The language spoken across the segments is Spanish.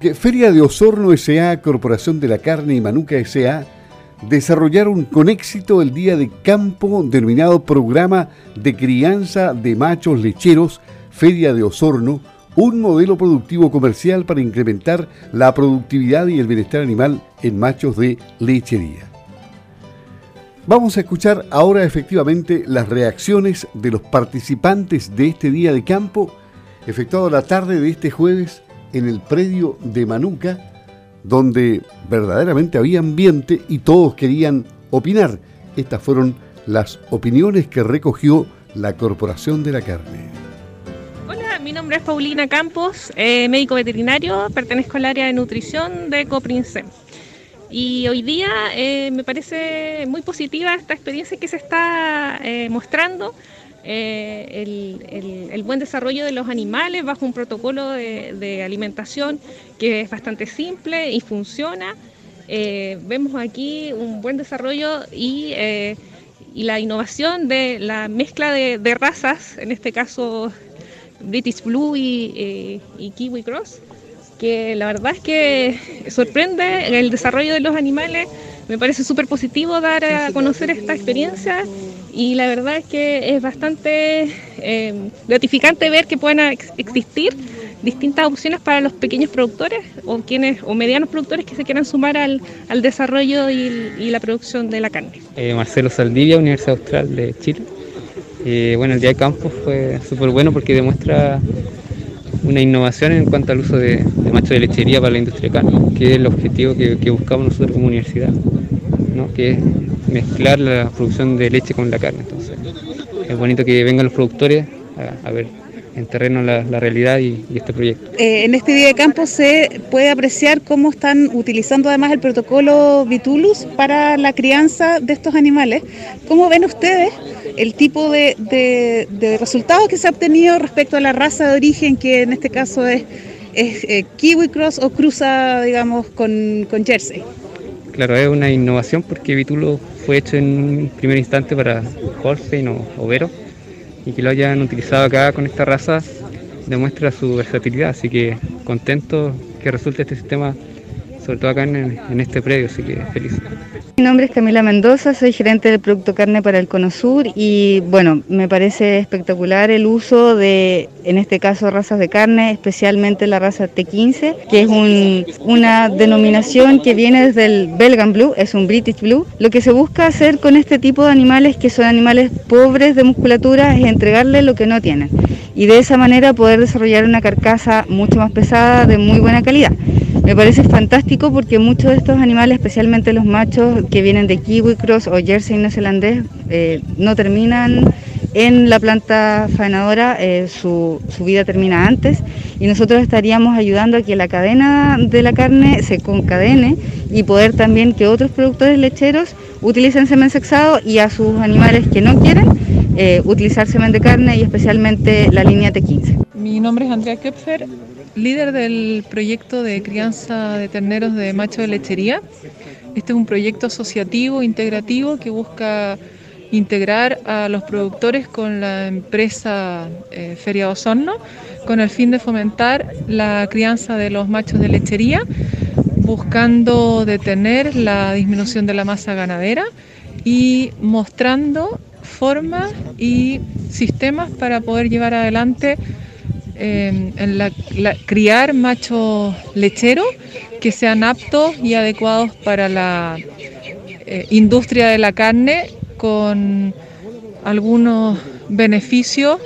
Feria de Osorno S.A., Corporación de la Carne y Manuca S.A. desarrollaron con éxito el día de campo denominado Programa de Crianza de Machos Lecheros Feria de Osorno, un modelo productivo comercial para incrementar la productividad y el bienestar animal en machos de lechería. Vamos a escuchar ahora efectivamente las reacciones de los participantes de este día de campo, efectuado la tarde de este jueves en el predio de Manuca, donde verdaderamente había ambiente y todos querían opinar. Estas fueron las opiniones que recogió la Corporación de la Carne. Hola, mi nombre es Paulina Campos, eh, médico veterinario, pertenezco al área de nutrición de Coprince. Y hoy día eh, me parece muy positiva esta experiencia que se está eh, mostrando eh, el, buen desarrollo de los animales bajo un protocolo de, alimentación que es bastante simple y funciona. Eh, vemos aquí un buen desarrollo eh, y, la innovación de la mezcla de, razas, en este caso British Blue y, y Kiwi Cross, que la verdad es que sorprende el desarrollo de los animales. Me parece súper positivo dar a conocer esta experiencia y la verdad es que es bastante eh, gratificante ver que puedan existir distintas opciones para los pequeños productores o quienes o medianos productores que se quieran sumar al, desarrollo y, la producción de la carne. Eh, Marcelo Saldivia, Universidad Austral de Chile. Eh, bueno, el día de campo fue súper bueno porque demuestra una innovación en cuanto al uso de, de machos de lechería para la industria de carne, que es el objetivo que, buscamos nosotros como universidad, ¿no? que mezclar la producción de leche con la carne. Entonces, es bonito que vengan los productores a, ver en terreno la, realidad y, este proyecto. Eh, en este día de campo se puede apreciar cómo están utilizando además el protocolo Vitulus para la crianza de estos animales. ¿Cómo ven ustedes el tipo de, resultados que se ha obtenido respecto a la raza de origen, que en este caso es, eh, Kiwi Cross o cruza, digamos, con Jersey? Claro, es una innovación porque Vitulo fue hecho en un primer instante para Holstein o Overo y que lo hayan utilizado acá con esta raza demuestra su versatilidad, así que contento que resulte este sistema, sobre todo acá en, este predio, así que feliz. Mi nombre es Camila Mendoza, soy gerente del producto carne para el Cono Sur y bueno, me parece espectacular el uso de, en este caso, razas de carne, especialmente la raza T15, que es una denominación que viene desde el Belgian Blue, es un British Blue. Lo que se busca hacer con este tipo de animales, que son animales pobres de musculatura, es entregarles lo que no tienen y de esa manera poder desarrollar una carcasa mucho más pesada de muy buena calidad. Me parece fantástico porque muchos de estos animales, especialmente los machos que vienen de kiwi cross o jersey neozelandés, eh, no terminan en la planta faenadora, eh, su, vida termina antes y nosotros estaríamos ayudando a que la cadena de la carne se concadene y poder también que otros productores lecheros utilicen semen sexado y a sus animales que no quieren eh, utilizar semen de carne y especialmente la línea T15. Mi nombre es Andrea Kepfer, líder del proyecto de crianza de terneros de macho de lechería. Este es un proyecto asociativo, integrativo, que busca integrar a los productores con la empresa eh, Feria Osorno con el fin de fomentar la crianza de los machos de lechería, buscando detener la disminución de la masa ganadera y mostrando formas y sistemas para poder llevar adelante en la, criar machos lecheros que sean aptos y adecuados para la eh, industria de la carne con algunos beneficios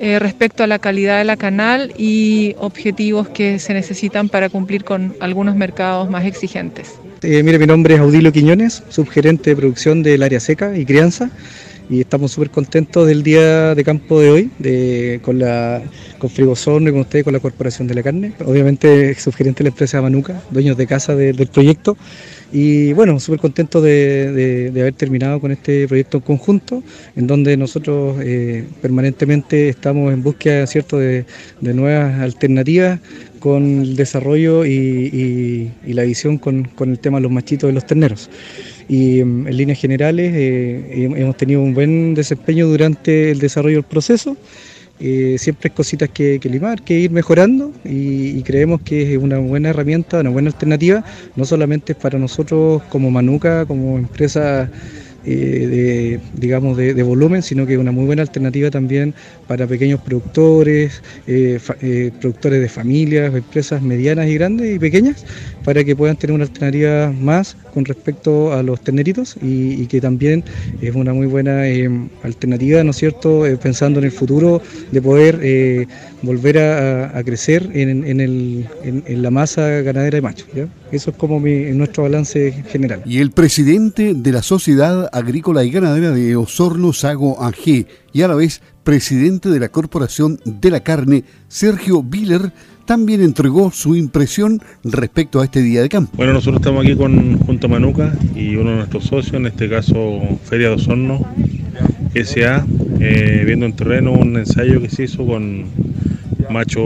eh, respecto a la calidad de la canal y objetivos que se necesitan para cumplir con algunos mercados más exigentes. Eh, mire, mi nombre es Audilio Quiñones, subgerente de producción del área seca y crianza y estamos súper contentos del día de campo de hoy, de, con, la, con Frigosorno y con ustedes, con la Corporación de la Carne. Obviamente, subgerente de la empresa Manuca, dueños de casa del proyecto. Y bueno, súper contentos de, haber terminado con este proyecto en conjunto, en donde nosotros eh, permanentemente estamos en búsqueda ¿cierto? De, nuevas alternativas con el desarrollo y, la visión con, con, el tema de los machitos de los terneros y mm, en líneas generales eh, hemos tenido un buen desempeño durante el desarrollo del proceso. Eh, siempre hay cositas que, limar, que ir mejorando y, creemos que es una buena herramienta, una buena alternativa, no solamente para nosotros como Manuca, como empresa eh, de, digamos, de, volumen, sino que es una muy buena alternativa también para pequeños productores, productores de familias, empresas medianas y grandes y pequeñas, para que puedan tener una alternativa más con respecto a los terneritos y, que también es una muy buena alternativa, ¿no es cierto?, pensando en el futuro de poder volver a, crecer en, la masa ganadera de machos. Eso es como nuestro balance general. Y el presidente de la Sociedad Agrícola y Ganadera de Osorno, Sago AG, y a la vez presidente de la Corporación de la Carne, Sergio Viller, también entregó su impresión respecto a este día de campo. Bueno, nosotros estamos aquí con Junta Manuca y uno de nuestros socios, en este caso Feria de Osorno, SA, eh, viendo en terreno un ensayo que se hizo con macho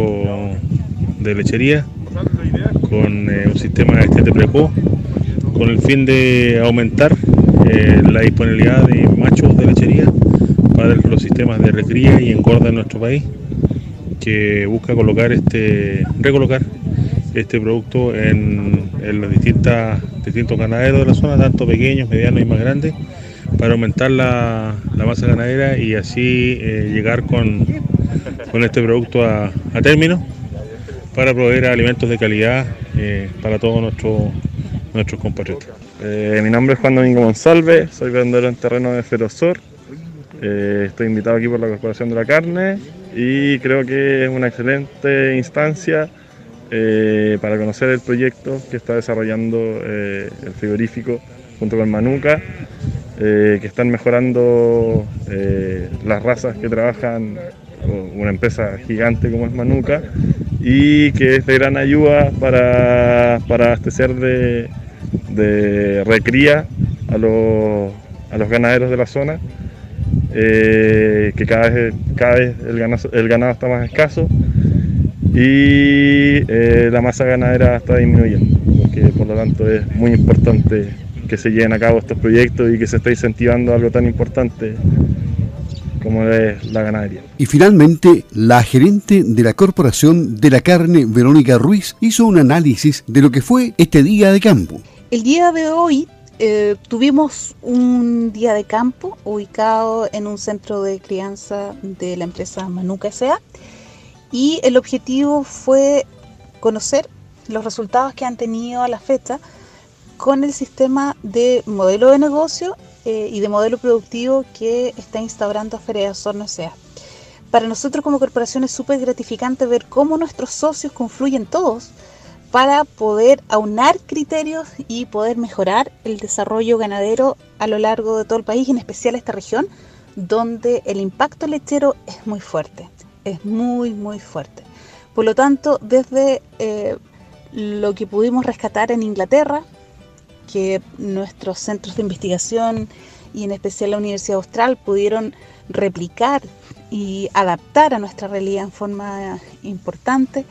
de lechería, con eh, un sistema este de con el fin de aumentar eh, la disponibilidad de machos de lechería para los sistemas de recría y engorda en nuestro país, que busca colocar este, recolocar este producto en, los distintas, distintos ganaderos de la zona, tanto pequeños, medianos y más grandes, para aumentar la, masa ganadera y así eh, llegar con, con, este producto a, término para proveer alimentos de calidad eh, para todos nuestros nuestros compatriotas. Eh, mi nombre es Juan Domingo Monsalve, soy vendedor en terreno de Ferosor. Eh, estoy invitado aquí por la Corporación de la Carne y creo que es una excelente instancia eh, para conocer el proyecto que está desarrollando el frigorífico junto con Manuca, que están mejorando las razas que trabajan una empresa gigante como es Manuca y que es de gran ayuda para, para abastecer de, de recría a los, a los ganaderos de la zona, eh, que cada vez, cada vez el, ganado, el ganado está más escaso y eh, la masa ganadera está disminuyendo, porque por lo tanto es muy importante que se lleven a cabo estos proyectos y que se esté incentivando algo tan importante como es la ganadería. Y finalmente, la gerente de la Corporación de la Carne, Verónica Ruiz, hizo un análisis de lo que fue este día de campo. El día de hoy eh, tuvimos un día de campo ubicado en un centro de crianza de la empresa Manuca S.A. y el objetivo fue conocer los resultados que han tenido a la fecha con el sistema de modelo de negocio eh, y de modelo productivo que está instaurando Feria Osorno S.A. Para nosotros como corporación es súper gratificante ver cómo nuestros socios confluyen todos para poder aunar criterios y poder mejorar el desarrollo ganadero a lo largo de todo el país, en especial esta región, donde el impacto lechero es muy fuerte, es muy, muy fuerte. Por lo tanto, desde eh, lo que pudimos rescatar en Inglaterra, que nuestros centros de investigación y en especial la Universidad Austral pudieron replicar y adaptar a nuestra realidad en forma importante,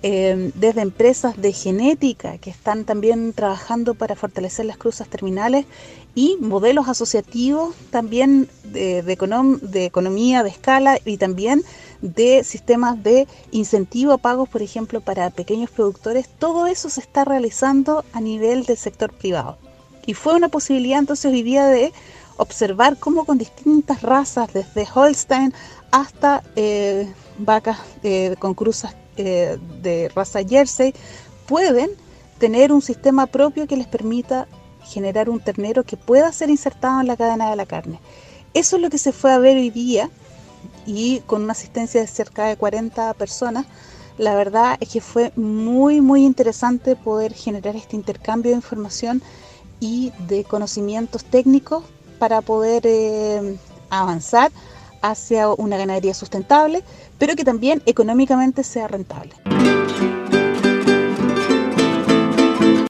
Em, desde empresas de genética que están también trabajando para fortalecer las cruzas terminales y modelos asociativos también de, economía de escala y también de sistemas de incentivo a pagos, por ejemplo, para pequeños productores. Todo eso se está realizando a nivel del sector privado. Y fue una posibilidad entonces hoy día de observar cómo con distintas razas, desde Holstein hasta eh, vacas eh, con cruzas eh, de raza Jersey pueden tener un sistema propio que les permita generar un ternero que pueda ser insertado en la cadena de la carne. Eso es lo que se fue a ver hoy día y con una asistencia de cerca de 40 personas, la verdad es que fue muy muy interesante poder generar este intercambio de información y de conocimientos técnicos para poder eh, avanzar hacia una ganadería sustentable, pero que también económicamente sea rentable.